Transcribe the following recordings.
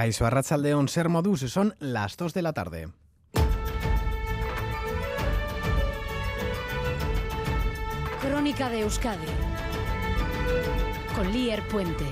Caiso Arrachaldeón Ser Modus, son las 2 de la tarde. Crónica de Euskadi con Lier Puente.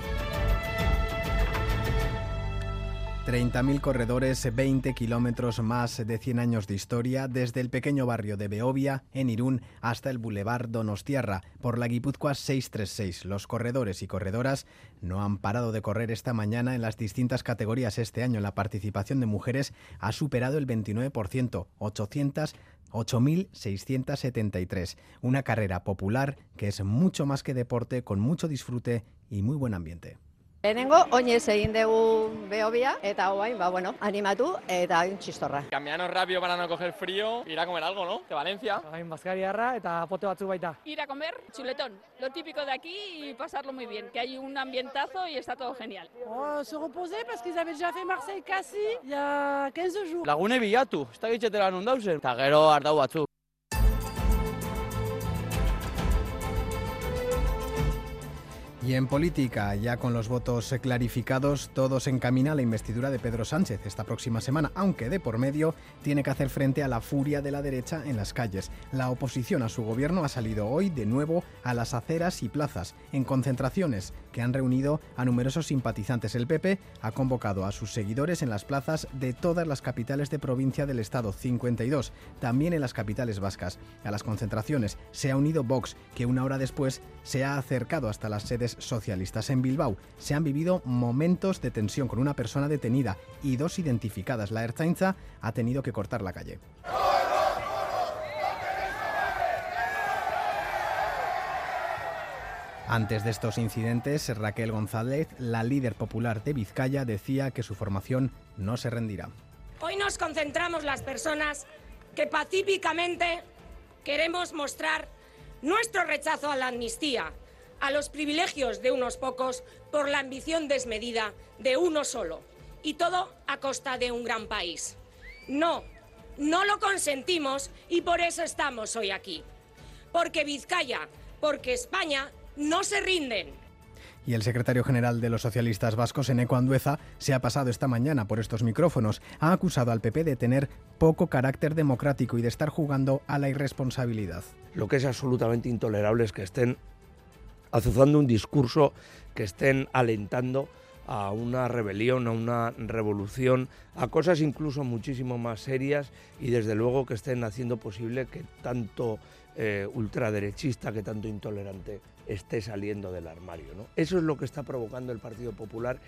30.000 corredores, 20 kilómetros más de 100 años de historia, desde el pequeño barrio de Beovia, en Irún, hasta el Boulevard Donostiarra, por la Guipúzcoa 636. Los corredores y corredoras no han parado de correr esta mañana en las distintas categorías. Este año la participación de mujeres ha superado el 29%, 800 8.673. Una carrera popular que es mucho más que deporte, con mucho disfrute y muy buen ambiente. Lehenengo, oinez egin dugu behobia, eta hoain, ba, bueno, animatu eta txistorra. Cambiarnos rápido para no coger frío, ir a comer algo, ¿no? De Valencia. Hain bazkariarra eta pote batzu baita. Ir a comer chuletón, lo típico de aquí y pasarlo muy bien, que hay un ambientazo y está todo genial. Oh, se reposer parce qu'ils avaient déjà fait Marseille casi il y a 15 jours. Lagune bilatu, ez da gitxetera nun dauzen. Eta gero ardau batzu. Y en política, ya con los votos clarificados, todo se encamina a la investidura de Pedro Sánchez esta próxima semana, aunque de por medio tiene que hacer frente a la furia de la derecha en las calles. La oposición a su gobierno ha salido hoy de nuevo a las aceras y plazas, en concentraciones que han reunido a numerosos simpatizantes. El PP ha convocado a sus seguidores en las plazas de todas las capitales de provincia del Estado, 52, también en las capitales vascas. A las concentraciones se ha unido Vox, que una hora después se ha acercado hasta las sedes socialistas. En Bilbao se han vivido momentos de tensión con una persona detenida y dos identificadas. La Ertzaintza ha tenido que cortar la calle. Antes de estos incidentes, Raquel González, la líder popular de Vizcaya, decía que su formación no se rendirá. Hoy nos concentramos las personas que pacíficamente queremos mostrar nuestro rechazo a la amnistía, a los privilegios de unos pocos por la ambición desmedida de uno solo. Y todo a costa de un gran país. No, no lo consentimos y por eso estamos hoy aquí. Porque Vizcaya, porque España no se rinden. Y el secretario general de los socialistas vascos, Eneco Andueza, se ha pasado esta mañana por estos micrófonos. Ha acusado al PP de tener poco carácter democrático y de estar jugando a la irresponsabilidad. Lo que es absolutamente intolerable es que estén azuzando un discurso, que estén alentando a una rebelión, a una revolución, a cosas incluso muchísimo más serias y desde luego que estén haciendo posible que tanto eh, ultraderechista, que tanto intolerante esté saliendo del armario. ¿no? Eso es lo que está provocando el Partido Popular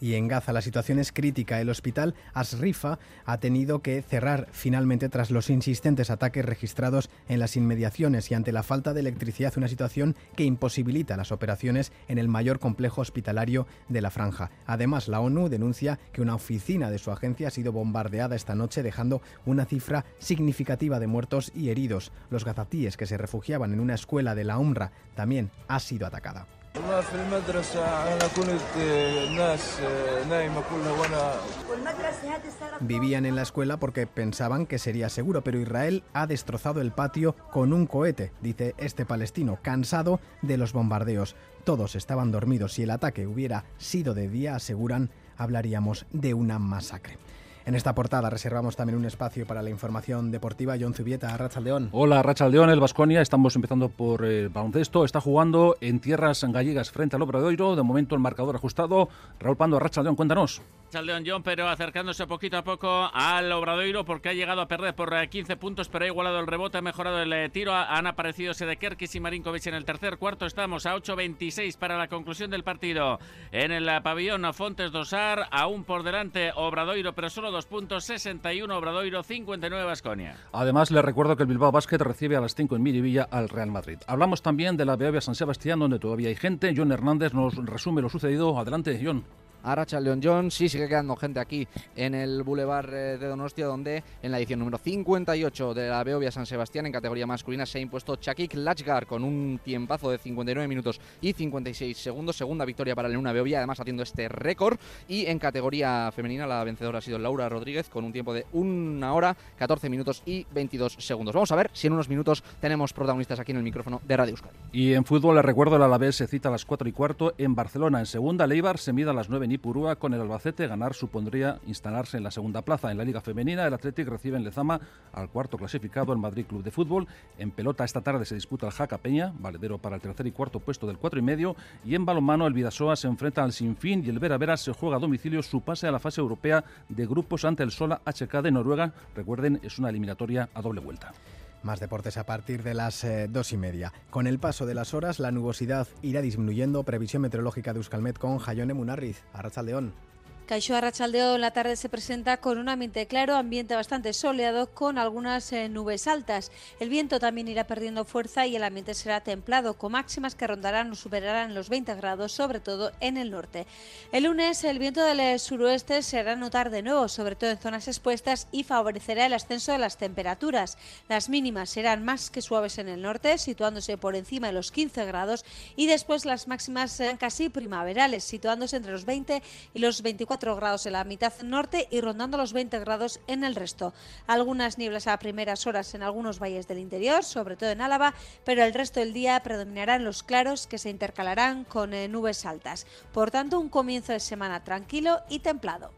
y en Gaza la situación es crítica. El hospital Asrifa ha tenido que cerrar finalmente tras los insistentes ataques registrados en las inmediaciones y ante la falta de electricidad, una situación que imposibilita las operaciones en el mayor complejo hospitalario de la franja. Además, la ONU denuncia que una oficina de su agencia ha sido bombardeada esta noche, dejando una cifra significativa de muertos y heridos. Los gazatíes que se refugiaban en una escuela de la UNRWA también ha sido atacada. Vivían en la escuela porque pensaban que sería seguro, pero Israel ha destrozado el patio con un cohete, dice este palestino, cansado de los bombardeos. Todos estaban dormidos. Si el ataque hubiera sido de día, aseguran, hablaríamos de una masacre. En esta portada reservamos también un espacio para la información deportiva. John Zubieta, Rachaldeón. Hola, Rachaldeón, el Vasconia. Estamos empezando por el baloncesto. Está jugando en tierras gallegas frente al Obradoiro. De momento el marcador ajustado. Raúl Pando, Rachaldeón, cuéntanos. Rachaldeón John, pero acercándose poquito a poco al Obradoiro porque ha llegado a perder por 15 puntos, pero ha igualado el rebote, ha mejorado el tiro. Han aparecido Sedekerkis y Marinkovic en el tercer cuarto. Estamos a 8.26 para la conclusión del partido. En el pabellón Fontes Dosar, aún por delante Obradoiro, pero solo dos puntos, 61 Obradoiro, 59 Basconia. Además, le recuerdo que el Bilbao Basket recibe a las 5 en Miribilla al Real Madrid. Hablamos también de la Beovia San Sebastián, donde todavía hay gente. John Hernández nos resume lo sucedido. Adelante, John. Arracha León John. Sí, sigue quedando gente aquí en el Boulevard de Donostia, donde en la edición número 58 de la Beovia San Sebastián, en categoría masculina, se ha impuesto Chakik Lachgar con un tiempazo de 59 minutos y 56 segundos. Segunda victoria para la Luna Beovia, además haciendo este récord. Y en categoría femenina, la vencedora ha sido Laura Rodríguez con un tiempo de 1 hora, 14 minutos y 22 segundos. Vamos a ver si en unos minutos tenemos protagonistas aquí en el micrófono de Radio Euskadi. Y en fútbol, les recuerdo, el Alavés se cita a las 4 y cuarto en Barcelona. En segunda, Leibar se mide a las 9 Ipurúa con el Albacete. Ganar supondría instalarse en la segunda plaza. En la Liga Femenina, el Athletic recibe en Lezama al cuarto clasificado, el Madrid Club de Fútbol. En pelota esta tarde se disputa el Jaca Peña, valedero para el tercer y cuarto puesto del cuatro y medio. Y en balonmano, el Vidasoa se enfrenta al Sinfín y el Vera Vera se juega a domicilio su pase a la fase europea de grupos ante el Sola HK de Noruega. Recuerden, es una eliminatoria a doble vuelta. Más deportes a partir de las eh, dos y media. Con el paso de las horas, la nubosidad irá disminuyendo. Previsión meteorológica de Euskalmet con Jayone Munarriz. Arrachaldeón. Caixó Arrachaldeo en la tarde se presenta con un ambiente claro, ambiente bastante soleado con algunas eh, nubes altas. El viento también irá perdiendo fuerza y el ambiente será templado, con máximas que rondarán o superarán los 20 grados, sobre todo en el norte. El lunes el viento del eh, suroeste se hará notar de nuevo, sobre todo en zonas expuestas, y favorecerá el ascenso de las temperaturas. Las mínimas serán más que suaves en el norte, situándose por encima de los 15 grados, y después las máximas serán casi primaverales, situándose entre los 20 y los 24 grados en la mitad norte y rondando los 20 grados en el resto. Algunas nieblas a primeras horas en algunos valles del interior, sobre todo en Álava, pero el resto del día predominarán los claros que se intercalarán con eh, nubes altas. Por tanto, un comienzo de semana tranquilo y templado.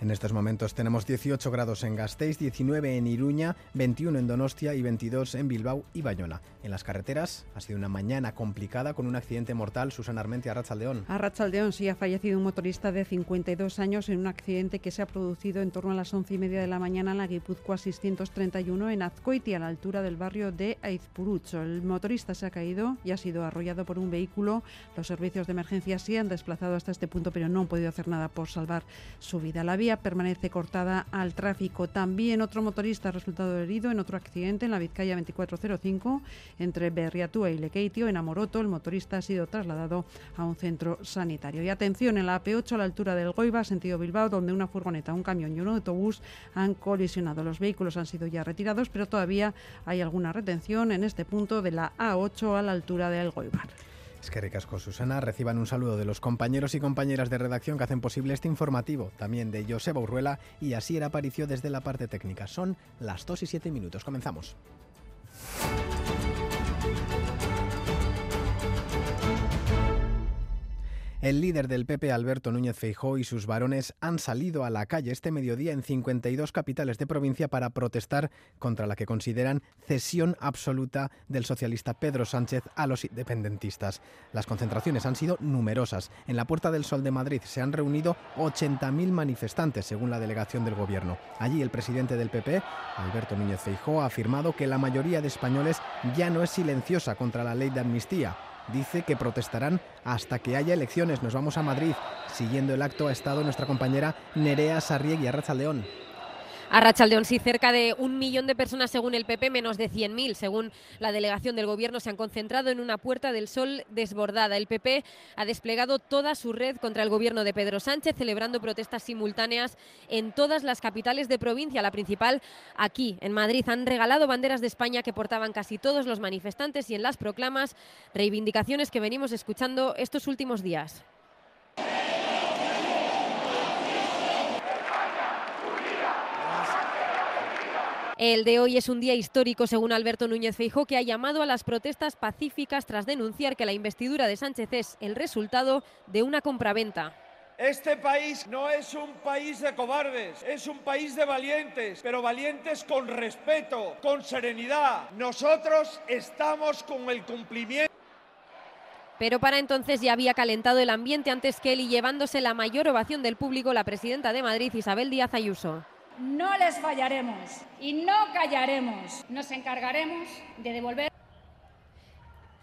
En estos momentos tenemos 18 grados en Gasteiz, 19 en Iruña, 21 en Donostia y 22 en Bilbao y Bayona. En las carreteras ha sido una mañana complicada con un accidente mortal. Susana Armentia, Arrachaldeón. Arrachaldeón sí ha fallecido un motorista de 52 años en un accidente que se ha producido en torno a las 11 y media de la mañana en la Guipúzcoa 631 en Azcoiti, a la altura del barrio de Aizpurucho. El motorista se ha caído y ha sido arrollado por un vehículo. Los servicios de emergencia sí han desplazado hasta este punto, pero no han podido hacer nada por salvar su vida. La vía permanece cortada al tráfico. También otro motorista ha resultado herido en otro accidente en la Vizcaya 2405 entre Berriatúa y Lekeitio. En Amoroto, el motorista ha sido trasladado a un centro sanitario. Y atención, en la AP8 a la altura del Goiba, sentido Bilbao, donde una furgoneta, un camión y un autobús han colisionado. Los vehículos han sido ya retirados, pero todavía hay alguna retención en este punto de la A8 a la altura del Goibar. Es que ricasco, Susana. Reciban un saludo de los compañeros y compañeras de redacción que hacen posible este informativo, también de Joseba Urruela y Asier Aparicio desde la parte técnica. Son las 2 y 7 minutos. Comenzamos. El líder del PP, Alberto Núñez Feijó, y sus varones han salido a la calle este mediodía en 52 capitales de provincia para protestar contra la que consideran cesión absoluta del socialista Pedro Sánchez a los independentistas. Las concentraciones han sido numerosas. En la Puerta del Sol de Madrid se han reunido 80.000 manifestantes, según la delegación del Gobierno. Allí el presidente del PP, Alberto Núñez Feijó, ha afirmado que la mayoría de españoles ya no es silenciosa contra la ley de amnistía dice que protestarán hasta que haya elecciones. Nos vamos a Madrid. Siguiendo el acto ha estado nuestra compañera Nerea Sarriegui, Arrachaldeón. A Rachaldeón, sí, cerca de un millón de personas según el PP, menos de 100.000 según la delegación del Gobierno, se han concentrado en una Puerta del Sol desbordada. El PP ha desplegado toda su red contra el Gobierno de Pedro Sánchez, celebrando protestas simultáneas en todas las capitales de provincia. La principal aquí, en Madrid, han regalado banderas de España que portaban casi todos los manifestantes y en las proclamas reivindicaciones que venimos escuchando estos últimos días. El de hoy es un día histórico, según Alberto Núñez Feijó, que ha llamado a las protestas pacíficas tras denunciar que la investidura de Sánchez es el resultado de una compraventa. Este país no es un país de cobardes, es un país de valientes, pero valientes con respeto, con serenidad. Nosotros estamos con el cumplimiento. Pero para entonces ya había calentado el ambiente antes que él y llevándose la mayor ovación del público la presidenta de Madrid, Isabel Díaz Ayuso. No les fallaremos y no callaremos. Nos encargaremos de devolver.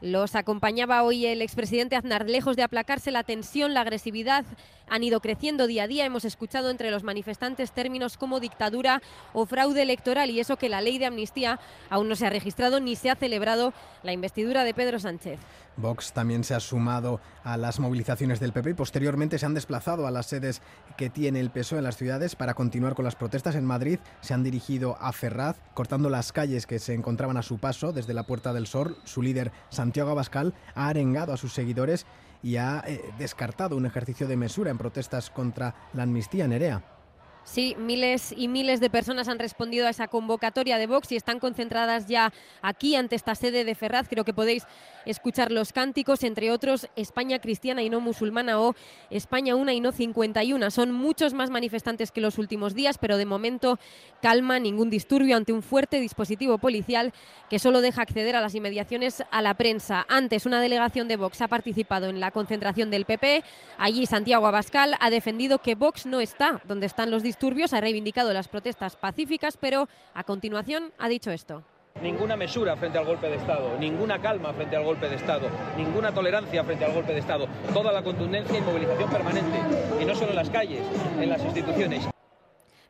Los acompañaba hoy el expresidente Aznar. Lejos de aplacarse la tensión, la agresividad han ido creciendo día a día. Hemos escuchado entre los manifestantes términos como dictadura o fraude electoral y eso que la ley de amnistía aún no se ha registrado ni se ha celebrado la investidura de Pedro Sánchez. Vox también se ha sumado a las movilizaciones del PP y posteriormente se han desplazado a las sedes que tiene el PSOE en las ciudades para continuar con las protestas. En Madrid se han dirigido a Ferraz, cortando las calles que se encontraban a su paso desde la Puerta del Sol. Su líder, Santiago Abascal, ha arengado a sus seguidores y ha eh, descartado un ejercicio de mesura en protestas contra la amnistía Nerea. Sí, miles y miles de personas han respondido a esa convocatoria de Vox y están concentradas ya aquí ante esta sede de Ferraz. Creo que podéis escuchar los cánticos, entre otros España cristiana y no musulmana o España una y no 51. Son muchos más manifestantes que los últimos días, pero de momento calma, ningún disturbio ante un fuerte dispositivo policial que solo deja acceder a las inmediaciones a la prensa. Antes, una delegación de Vox ha participado en la concentración del PP. Allí Santiago Abascal ha defendido que Vox no está donde están los disturbios disturbios, ha reivindicado las protestas pacíficas, pero a continuación ha dicho esto. Ninguna mesura frente al golpe de Estado, ninguna calma frente al golpe de Estado, ninguna tolerancia frente al golpe de Estado, toda la contundencia y movilización permanente, y no solo en las calles, en las instituciones.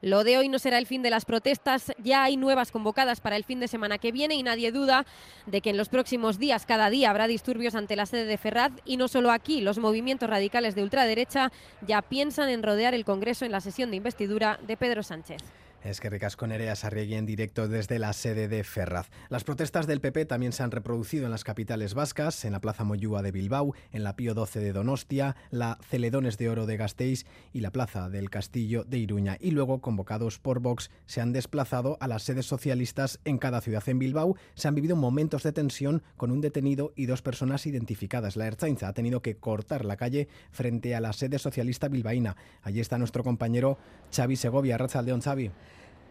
Lo de hoy no será el fin de las protestas, ya hay nuevas convocadas para el fin de semana que viene y nadie duda de que en los próximos días, cada día, habrá disturbios ante la sede de Ferraz y no solo aquí, los movimientos radicales de ultraderecha ya piensan en rodear el Congreso en la sesión de investidura de Pedro Sánchez. Es que ricasco Nerea Sarriegui en directo desde la sede de Ferraz. Las protestas del PP también se han reproducido en las capitales vascas, en la Plaza Moyúa de Bilbao, en la Pío XII de Donostia, la Celedones de Oro de Gasteiz y la Plaza del Castillo de Iruña. Y luego, convocados por Vox, se han desplazado a las sedes socialistas en cada ciudad. En Bilbao se han vivido momentos de tensión con un detenido y dos personas identificadas. La Ertzaintza ha tenido que cortar la calle frente a la sede socialista bilbaína. Allí está nuestro compañero Xavi Segovia. Rachaldeón, Xavi.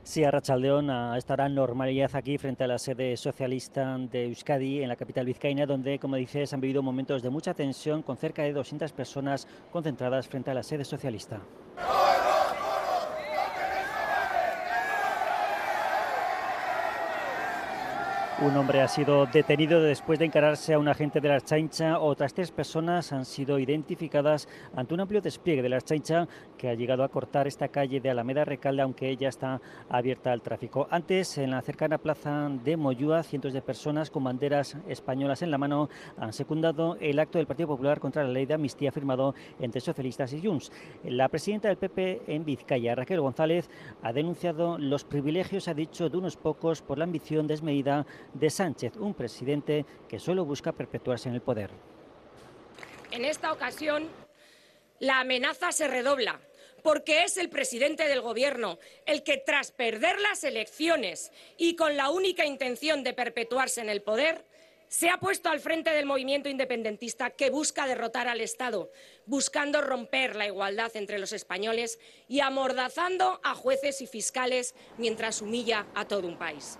Sí, a Rachaldeón estará normalidad aquí frente a la sede socialista de Euskadi, en la capital vizcaína, donde, como dices, han vivido momentos de mucha tensión con cerca de 200 personas concentradas frente a la sede socialista. Un hombre ha sido detenido después de encararse a un agente de la Archancha. Otras tres personas han sido identificadas ante un amplio despliegue de la Archancha que ha llegado a cortar esta calle de Alameda Recalde, aunque ella está abierta al tráfico. Antes, en la cercana plaza de Moyúa, cientos de personas con banderas españolas en la mano han secundado el acto del Partido Popular contra la ley de amnistía firmado entre socialistas y Junts. La presidenta del PP en Vizcaya, Raquel González, ha denunciado los privilegios, ha dicho, de unos pocos por la ambición desmedida de Sánchez, un presidente que solo busca perpetuarse en el poder. En esta ocasión, la amenaza se redobla porque es el presidente del Gobierno el que, tras perder las elecciones y con la única intención de perpetuarse en el poder, se ha puesto al frente del movimiento independentista que busca derrotar al Estado, buscando romper la igualdad entre los españoles y amordazando a jueces y fiscales mientras humilla a todo un país.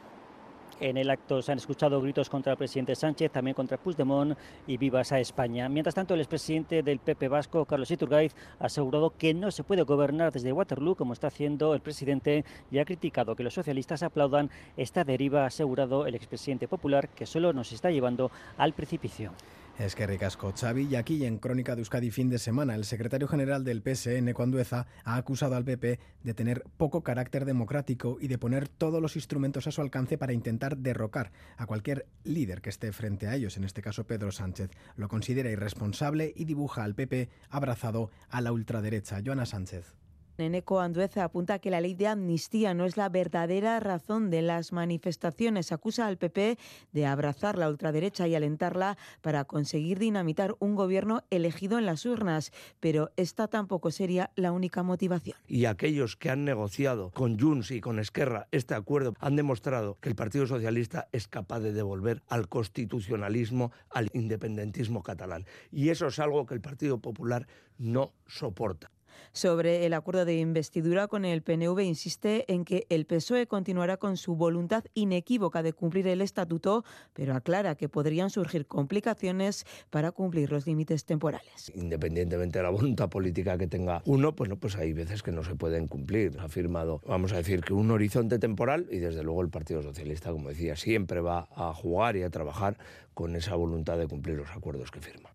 En el acto se han escuchado gritos contra el presidente Sánchez, también contra Puigdemont y vivas a España. Mientras tanto, el expresidente del PP Vasco, Carlos Iturgaiz, ha asegurado que no se puede gobernar desde Waterloo como está haciendo el presidente y ha criticado que los socialistas aplaudan esta deriva, ha asegurado el expresidente popular, que solo nos está llevando al precipicio. Es que ricasco Xavi y aquí en Crónica de Euskadi fin de semana el secretario general del PSN Cuandueza ha acusado al PP de tener poco carácter democrático y de poner todos los instrumentos a su alcance para intentar derrocar a cualquier líder que esté frente a ellos, en este caso Pedro Sánchez. Lo considera irresponsable y dibuja al PP abrazado a la ultraderecha. Joana Sánchez. Eneco Andueza apunta que la ley de amnistía no es la verdadera razón de las manifestaciones. Acusa al PP de abrazar la ultraderecha y alentarla para conseguir dinamitar un gobierno elegido en las urnas. Pero esta tampoco sería la única motivación. Y aquellos que han negociado con Junts y con Esquerra este acuerdo han demostrado que el Partido Socialista es capaz de devolver al constitucionalismo, al independentismo catalán. Y eso es algo que el Partido Popular no soporta sobre el acuerdo de investidura con el PNV insiste en que el PSOE continuará con su voluntad inequívoca de cumplir el estatuto, pero aclara que podrían surgir complicaciones para cumplir los límites temporales. Independientemente de la voluntad política que tenga uno, pues no, pues hay veces que no se pueden cumplir. Ha firmado, vamos a decir, que un horizonte temporal y desde luego el Partido Socialista, como decía, siempre va a jugar y a trabajar con esa voluntad de cumplir los acuerdos que firma.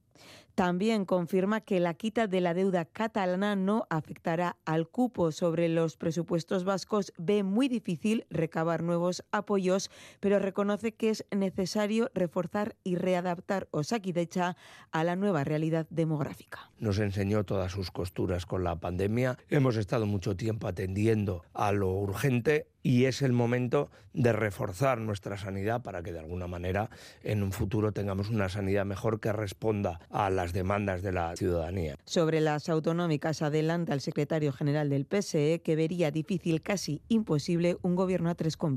También confirma que la quita de la deuda catalana no afectará al cupo sobre los presupuestos vascos. Ve muy difícil recabar nuevos apoyos, pero reconoce que es necesario reforzar y readaptar Osakidecha a la nueva realidad demográfica. Nos enseñó todas sus costuras con la pandemia. Hemos estado mucho tiempo atendiendo a lo urgente y es el momento de reforzar nuestra sanidad para que de alguna manera en un futuro tengamos una sanidad mejor que responda a las demandas de la ciudadanía. Sobre las autonómicas adelanta el secretario general del PSE que vería difícil, casi imposible, un gobierno a tres con.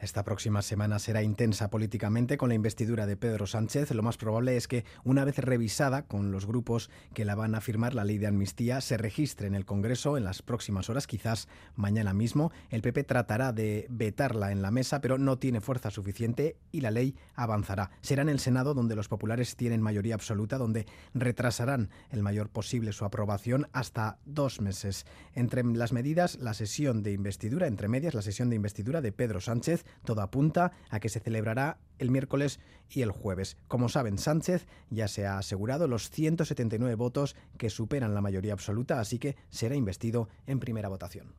Esta próxima semana será intensa políticamente con la investidura de Pedro Sánchez. Lo más probable es que, una vez revisada con los grupos que la van a firmar la ley de amnistía, se registre en el Congreso en las próximas horas, quizás mañana mismo. El PP tratará de vetarla en la mesa, pero no tiene fuerza suficiente y la ley avanzará. Será en el Senado donde los populares tienen mayoría absoluta, donde retrasarán el mayor posible su aprobación hasta dos meses. Entre las medidas, la sesión de investidura, entre medias, la sesión de investidura de Pedro Sánchez todo apunta a que se celebrará el miércoles y el jueves. Como saben, Sánchez ya se ha asegurado los 179 votos que superan la mayoría absoluta, así que será investido en primera votación.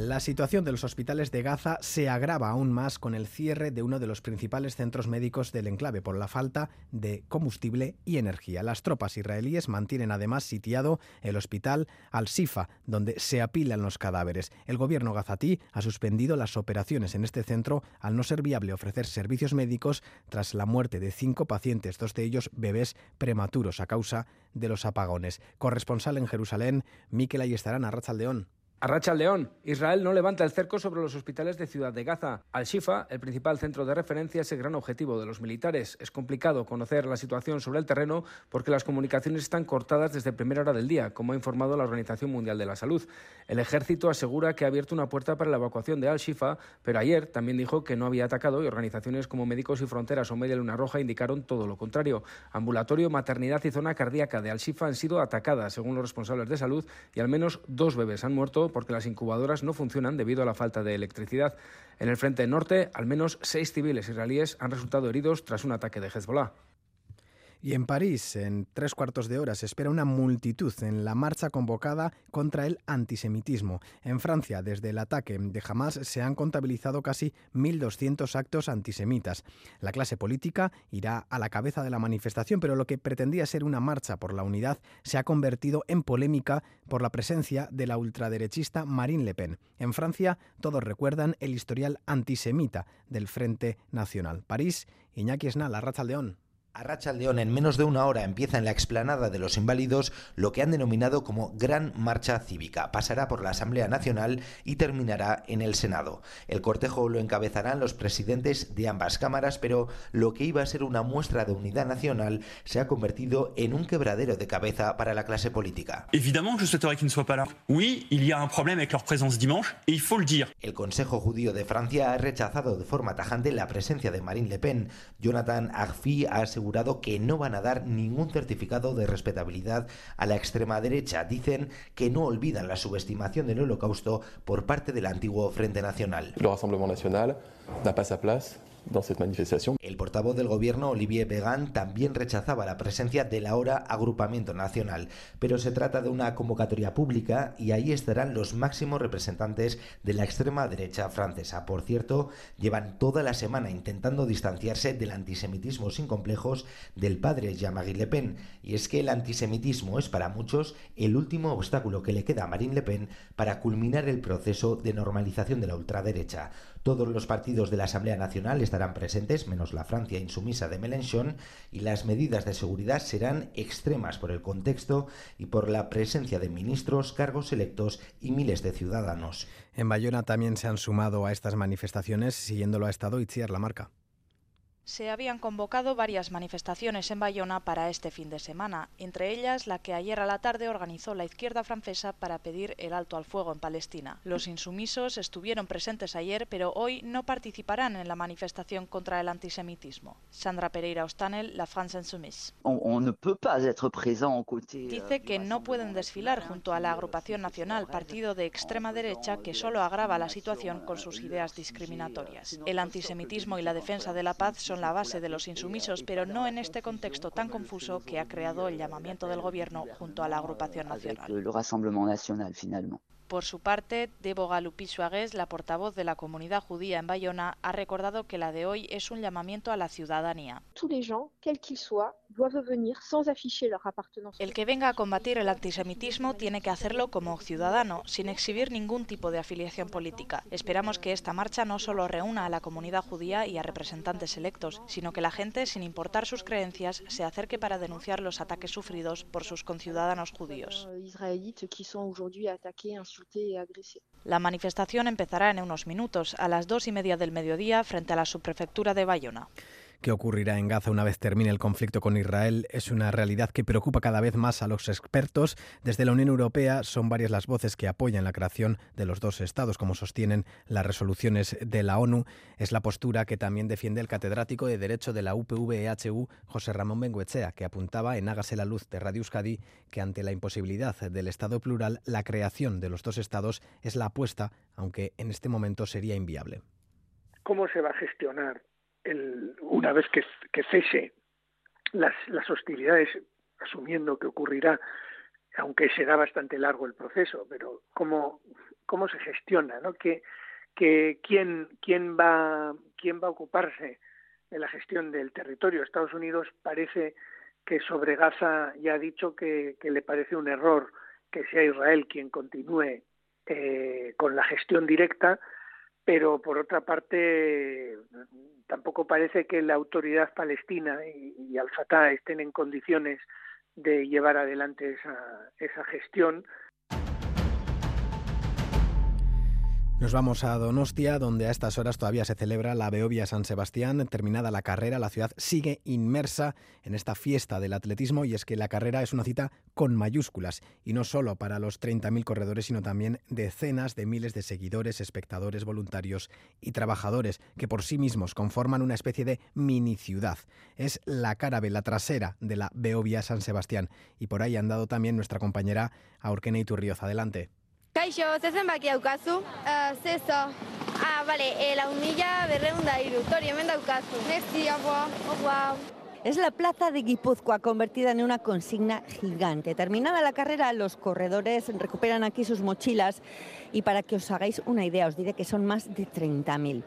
La situación de los hospitales de Gaza se agrava aún más con el cierre de uno de los principales centros médicos del enclave por la falta de combustible y energía. Las tropas israelíes mantienen además sitiado el hospital Al-Sifa, donde se apilan los cadáveres. El gobierno gazatí ha suspendido las operaciones en este centro al no ser viable ofrecer servicios médicos tras la muerte de cinco pacientes, dos de ellos bebés prematuros a causa de los apagones. Corresponsal en Jerusalén, Miquel Ayestarán, Arrachaldeón. Arracha León. Israel no levanta el cerco sobre los hospitales de Ciudad de Gaza. Al-Shifa, el principal centro de referencia, es el gran objetivo de los militares. Es complicado conocer la situación sobre el terreno porque las comunicaciones están cortadas desde primera hora del día, como ha informado la Organización Mundial de la Salud. El ejército asegura que ha abierto una puerta para la evacuación de Al-Shifa, pero ayer también dijo que no había atacado y organizaciones como Médicos y Fronteras o Media Luna Roja indicaron todo lo contrario. Ambulatorio, maternidad y zona cardíaca de Al-Shifa han sido atacadas, según los responsables de salud, y al menos dos bebés han muerto porque las incubadoras no funcionan debido a la falta de electricidad. En el frente norte, al menos seis civiles israelíes han resultado heridos tras un ataque de Hezbollah. Y en París, en tres cuartos de hora, se espera una multitud en la marcha convocada contra el antisemitismo. En Francia, desde el ataque de Hamas, se han contabilizado casi 1.200 actos antisemitas. La clase política irá a la cabeza de la manifestación, pero lo que pretendía ser una marcha por la unidad se ha convertido en polémica por la presencia de la ultraderechista Marine Le Pen. En Francia, todos recuerdan el historial antisemita del Frente Nacional. París, Iñaki Esnal, León. A Racha León en menos de una hora empieza en la explanada de los inválidos lo que han denominado como Gran Marcha Cívica. Pasará por la Asamblea Nacional y terminará en el Senado. El cortejo lo encabezarán los presidentes de ambas cámaras, pero lo que iba a ser una muestra de unidad nacional se ha convertido en un quebradero de cabeza para la clase política. Évidemment, je souhaiterais qu'ils ne soient pas là. Oui, il y a un problème avec leur présence dimanche et il faut le dire. El Consejo Judío de Francia ha rechazado de forma tajante la presencia de Marine Le Pen. Jonathan Arfi ha asegurado que no van a dar ningún certificado de respetabilidad a la extrema derecha. Dicen que no olvidan la subestimación del holocausto por parte del antiguo Frente Nacional. Le Rassemblement National n'a pas sa place el portavoz del gobierno, Olivier Vegan, también rechazaba la presencia del ahora Agrupamiento Nacional, pero se trata de una convocatoria pública y ahí estarán los máximos representantes de la extrema derecha francesa. Por cierto, llevan toda la semana intentando distanciarse del antisemitismo sin complejos del padre Jean-Marie Le Pen, y es que el antisemitismo es para muchos el último obstáculo que le queda a Marine Le Pen para culminar el proceso de normalización de la ultraderecha. Todos los partidos de la Asamblea Nacional estarán presentes, menos la Francia insumisa de Mélenchon, y las medidas de seguridad serán extremas por el contexto y por la presencia de ministros, cargos electos y miles de ciudadanos. En Bayona también se han sumado a estas manifestaciones, siguiéndolo ha estado Itziar Lamarca. Se habían convocado varias manifestaciones en Bayona para este fin de semana, entre ellas la que ayer a la tarde organizó la izquierda francesa para pedir el alto al fuego en Palestina. Los insumisos estuvieron presentes ayer, pero hoy no participarán en la manifestación contra el antisemitismo. Sandra Pereira Ostanel, la France Insoumise. Dice que no pueden desfilar junto a la agrupación nacional, partido de extrema derecha que solo agrava la situación con sus ideas discriminatorias. El antisemitismo y la defensa de la paz son la base de los insumisos, pero no en este contexto tan confuso que ha creado el llamamiento del Gobierno junto a la agrupación nacional. Por su parte, Debo Galupi Suárez, la portavoz de la comunidad judía en Bayona, ha recordado que la de hoy es un llamamiento a la ciudadanía. El que venga a combatir el antisemitismo tiene que hacerlo como ciudadano, sin exhibir ningún tipo de afiliación política. Esperamos que esta marcha no solo reúna a la comunidad judía y a representantes electos, sino que la gente, sin importar sus creencias, se acerque para denunciar los ataques sufridos por sus conciudadanos judíos. La manifestación empezará en unos minutos, a las dos y media del mediodía, frente a la subprefectura de Bayona. ¿Qué ocurrirá en Gaza una vez termine el conflicto con Israel? Es una realidad que preocupa cada vez más a los expertos. Desde la Unión Europea son varias las voces que apoyan la creación de los dos estados, como sostienen las resoluciones de la ONU. Es la postura que también defiende el catedrático de Derecho de la UPV-EHU, José Ramón Benguechea, que apuntaba en Hágase la Luz de Radio Euskadi que ante la imposibilidad del Estado plural, la creación de los dos estados es la apuesta, aunque en este momento sería inviable. ¿Cómo se va a gestionar el, una vez que, cese las, las, hostilidades, asumiendo que ocurrirá, aunque será bastante largo el proceso, pero cómo, cómo se gestiona, ¿no? Que, que quién, quién, va, quién va a ocuparse de la gestión del territorio. Estados Unidos parece que sobre Gaza ya ha dicho que, que le parece un error que sea Israel quien continúe eh, con la gestión directa, pero por otra parte tampoco parece que la autoridad palestina y, Al-Fatah estén en condiciones de llevar adelante esa, esa gestión. Nos vamos a Donostia, donde a estas horas todavía se celebra la Beovia San Sebastián. Terminada la carrera, la ciudad sigue inmersa en esta fiesta del atletismo y es que la carrera es una cita con mayúsculas y no solo para los 30.000 corredores, sino también decenas de miles de seguidores, espectadores, voluntarios y trabajadores que por sí mismos conforman una especie de mini ciudad. Es la cara la trasera de la Beovia San Sebastián y por ahí ha andado también nuestra compañera Aurkene Iturrioz. Adelante. Kaixo, ze zenbaki daukazu? Uh, zezo. Ah, bale, e, la unilla berreun da iru. Tori, hemen daukazu. Merci, agua. Oh, wow. Es la plaza de Guipúzcoa convertida en una consigna gigante. Terminada la carrera, los corredores recuperan aquí sus mochilas y para que os hagáis una idea, os diré que son más de 30.000.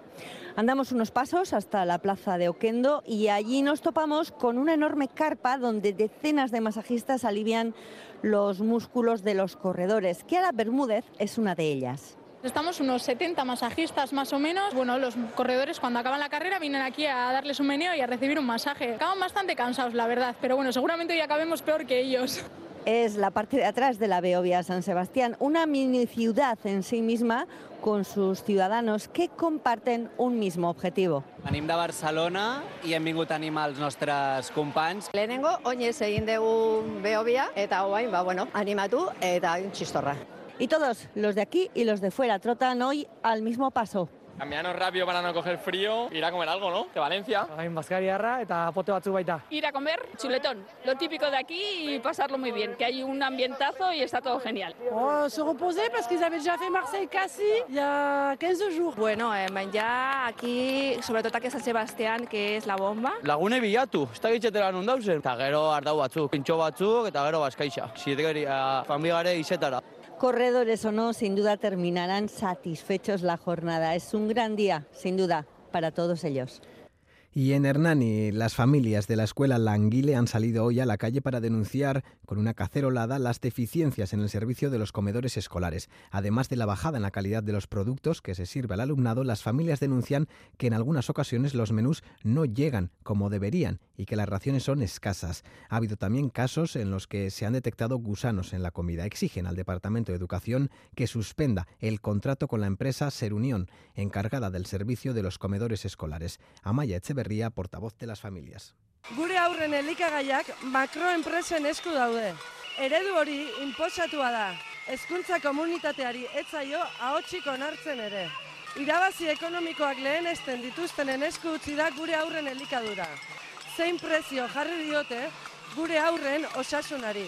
Andamos unos pasos hasta la plaza de Oquendo y allí nos topamos con una enorme carpa donde decenas de masajistas alivian los músculos de los corredores. Kiara Bermúdez es una de ellas. Estamos unos 70 masajistas más o menos. Bueno, los corredores cuando acaban la carrera vienen aquí a darles un meneo y a recibir un masaje. Acaban bastante cansados, la verdad, pero bueno, seguramente hoy acabemos peor que ellos. Es la parte de atrás de la Beovia San Sebastián, una mini ciudad en sí misma con sus ciudadanos que comparten un mismo objetivo. Venim de Barcelona i hem vingut a animar els nostres companys. Lehenengo, oinez egin dugu Beovia eta hoain, ba, bueno, animatu eta txistorra. Y todos, los de aquí y los de fuera, trotan hoy al mismo paso. Cambiarnos rápido para no coger frío, ir a comer algo, ¿no? De Valencia. Hain bazkariarra eta pote batzu baita. Ir a comer chuletón, lo típico de aquí y pasarlo muy bien, que hay un ambientazo y está todo genial. Oh, se reposer parce qu'ils avaient déjà fait Marseille casi il y a 15 jours. Bueno, eh, menjar aquí, sobretot aquí a San Sebastián, que es la bomba. Lagune bilatu, ez da gitzetera non dauzen. Eta gero ardau batzuk, pintxo batzuk eta gero bazkaixa. Zietekeri, familiare izetara. Corredores o no, sin duda terminarán satisfechos la jornada. Es un gran día, sin duda, para todos ellos. Y en Hernani, las familias de la escuela Languile han salido hoy a la calle para denunciar con una cacerolada las deficiencias en el servicio de los comedores escolares. Además de la bajada en la calidad de los productos que se sirve al alumnado, las familias denuncian que en algunas ocasiones los menús no llegan como deberían y que las raciones son escasas. Ha habido también casos en los que se han detectado gusanos en la comida. Exigen al Departamento de Educación que suspenda el contrato con la empresa Serunión, encargada del servicio de los comedores escolares. Amaya Echeverría, portavoz de las familias. Gure aurren elikagaiak makroenpresen esku daude. Eredu hori inposatua da. Hezkuntza komunitateari etzaio ahotsik onartzen ere. Irabazi ekonomikoak lehenesten dituztenen esku utzi da gure aurren elikadura. Zein prezio jarri diote gure aurren osasunari.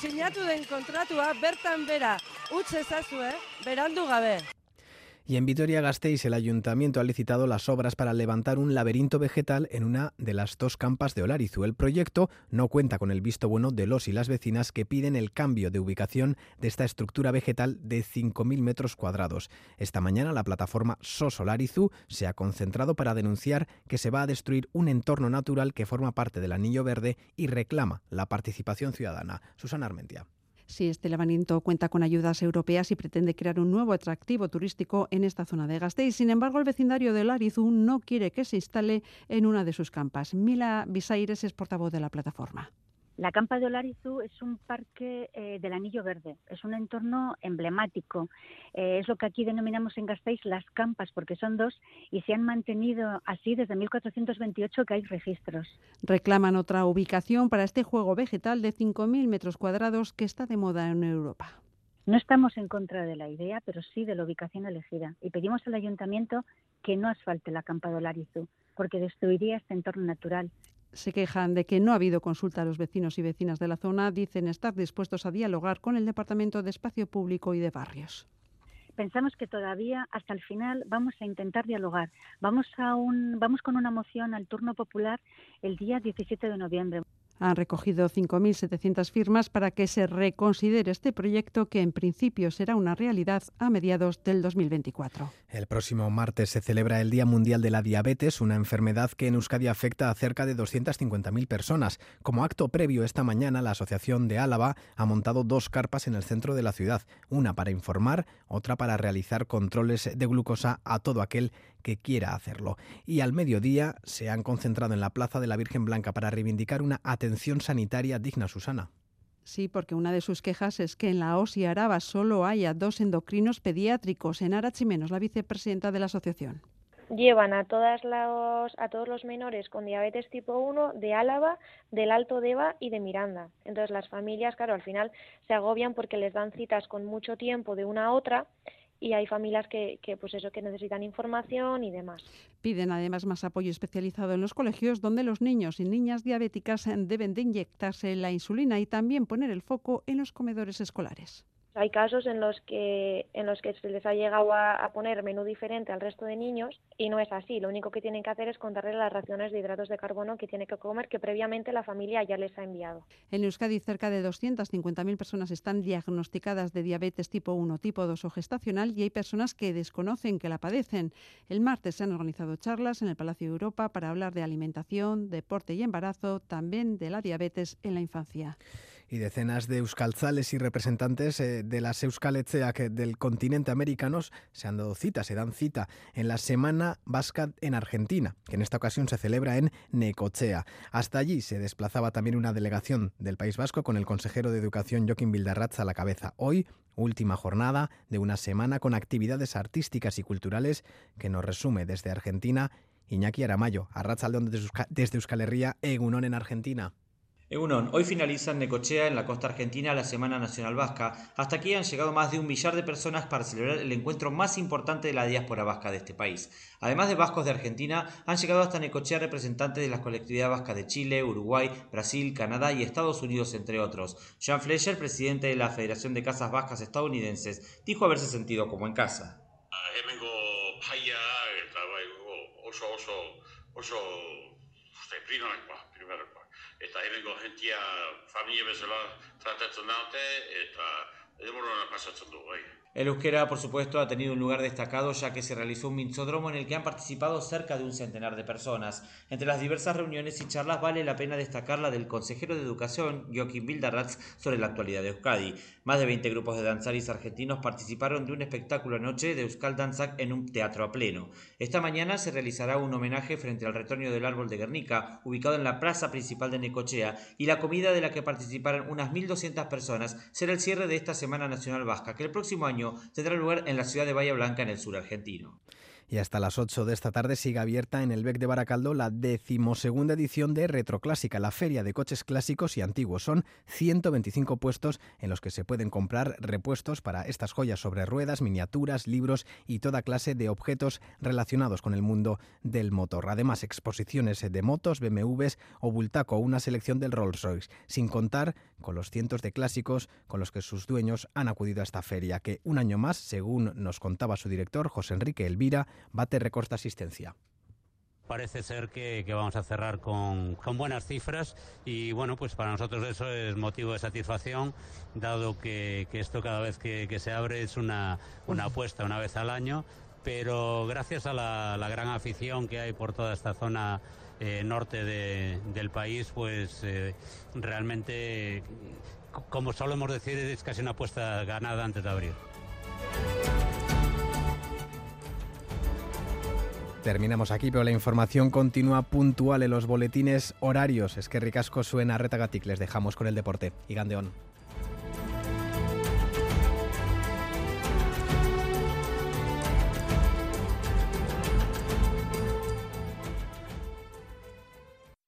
Sinatu den kontratua bertan bera utz ezazue berandu gabe. Y en Vitoria-Gasteiz el ayuntamiento ha licitado las obras para levantar un laberinto vegetal en una de las dos campas de Olarizu. El proyecto no cuenta con el visto bueno de los y las vecinas que piden el cambio de ubicación de esta estructura vegetal de 5.000 metros cuadrados. Esta mañana la plataforma SOS Olarizu se ha concentrado para denunciar que se va a destruir un entorno natural que forma parte del Anillo Verde y reclama la participación ciudadana. Susana Armentia. Si este lavamiento cuenta con ayudas europeas y pretende crear un nuevo atractivo turístico en esta zona de Gasteiz. Sin embargo, el vecindario de Larizú no quiere que se instale en una de sus campas. Mila Bisaires es portavoz de la plataforma. La Campa de Olarizu es un parque eh, del Anillo Verde, es un entorno emblemático. Eh, es lo que aquí denominamos en Gasteiz las campas, porque son dos y se han mantenido así desde 1428 que hay registros. Reclaman otra ubicación para este juego vegetal de 5.000 metros cuadrados que está de moda en Europa. No estamos en contra de la idea, pero sí de la ubicación elegida. Y pedimos al ayuntamiento que no asfalte la campa de Olarizu, porque destruiría este entorno natural se quejan de que no ha habido consulta a los vecinos y vecinas de la zona. Dicen estar dispuestos a dialogar con el Departamento de Espacio Público y de Barrios. Pensamos que todavía hasta el final vamos a intentar dialogar. Vamos, a un, vamos con una moción al turno popular el día 17 de noviembre han recogido 5.700 firmas para que se reconsidere este proyecto que en principio será una realidad a mediados del 2024. El próximo martes se celebra el Día Mundial de la Diabetes, una enfermedad que en Euskadi afecta a cerca de 250.000 personas. Como acto previo esta mañana, la Asociación de Álava ha montado dos carpas en el centro de la ciudad, una para informar, otra para realizar controles de glucosa a todo aquel que quiera hacerlo. Y al mediodía se han concentrado en la Plaza de la Virgen Blanca para reivindicar una atención sanitaria digna, Susana. Sí, porque una de sus quejas es que en la OSI Araba solo haya dos endocrinos pediátricos. En Arachimenos, la vicepresidenta de la asociación. Llevan a, todas los, a todos los menores con diabetes tipo 1 de Álava, del Alto Deva y de Miranda. Entonces las familias, claro, al final se agobian porque les dan citas con mucho tiempo de una a otra y hay familias que, que, pues eso, que necesitan información y demás. Piden además más apoyo especializado en los colegios donde los niños y niñas diabéticas deben de inyectarse la insulina y también poner el foco en los comedores escolares. Hay casos en los que en los que se les ha llegado a, poner menú diferente al resto de niños y no es así. Lo único que tienen que hacer es contarle las raciones de hidratos de carbono que tiene que comer que previamente la familia ya les ha enviado. En Euskadi cerca de 250.000 personas están diagnosticadas de diabetes tipo 1, tipo 2 o gestacional y hay personas que desconocen que la padecen. El martes se han organizado charlas en el Palacio de Europa para hablar de alimentación, deporte y embarazo, también de la diabetes en la infancia y decenas de euskalzales y representantes eh, de las euskaletzeak del continente americanos se han dado cita, se dan cita en la Semana Vasca en Argentina, que en esta ocasión se celebra en Necochea. Hasta allí se desplazaba también una delegación del País Vasco con el consejero de Educación Joaquín Bildarratz a la cabeza. Hoy, última jornada de una semana con actividades artísticas y culturales que nos resume desde Argentina Iñaki Aramayo, a desde Euskal Herria, Egunon en Argentina. Egunon, hoy finaliza en Necochea, en la costa argentina, la Semana Nacional Vasca. Hasta aquí han llegado más de un millar de personas para celebrar el encuentro más importante de la diáspora vasca de este país. Además de vascos de Argentina, han llegado hasta Necochea representantes de las colectividades vascas de Chile, Uruguay, Brasil, Canadá y Estados Unidos, entre otros. Jean Fletcher, presidente de la Federación de Casas Vascas Estadounidenses, dijo haberse sentido como en casa. Eta hemengo jentia familia bezala tratatzen eta edemorona pasatzen du, bai. El euskera, por supuesto, ha tenido un lugar destacado ya que se realizó un minzódromo en el que han participado cerca de un centenar de personas. Entre las diversas reuniones y charlas vale la pena destacar la del consejero de Educación, Joaquín Bildarratz, sobre la actualidad de Euskadi. Más de 20 grupos de danzaris argentinos participaron de un espectáculo anoche de Euskal Danzak en un teatro a pleno. Esta mañana se realizará un homenaje frente al retoño del árbol de Guernica, ubicado en la plaza principal de Necochea, y la comida de la que participaron unas 1.200 personas será el cierre de esta Semana Nacional Vasca, que el próximo año tendrá lugar en la ciudad de Bahía Blanca, en el sur argentino. Y hasta las 8 de esta tarde sigue abierta en el BEC de Baracaldo la decimosegunda edición de Retroclásica, la feria de coches clásicos y antiguos. Son 125 puestos en los que se pueden comprar repuestos para estas joyas sobre ruedas, miniaturas, libros y toda clase de objetos relacionados con el mundo del motor. Además, exposiciones de motos, BMWs o Bultaco, una selección del Rolls-Royce, sin contar con los cientos de clásicos con los que sus dueños han acudido a esta feria, que un año más, según nos contaba su director, José Enrique Elvira, bate récord de asistencia parece ser que, vamos a cerrar con, buenas cifras y bueno, pues para nosotros eso es motivo de satisfacción, dado que, esto cada vez que, se abre es una, una, apuesta una vez al año, pero gracias a la, gran afición que hay por toda esta zona eh, norte del país, pues eh, realmente, como solemos decir, es casi una apuesta ganada antes de abrir. Terminamos aquí, pero la información continúa puntual en los boletines horarios. Es que Ricasco suena retagatic. Les dejamos con el deporte. Y Gandeón.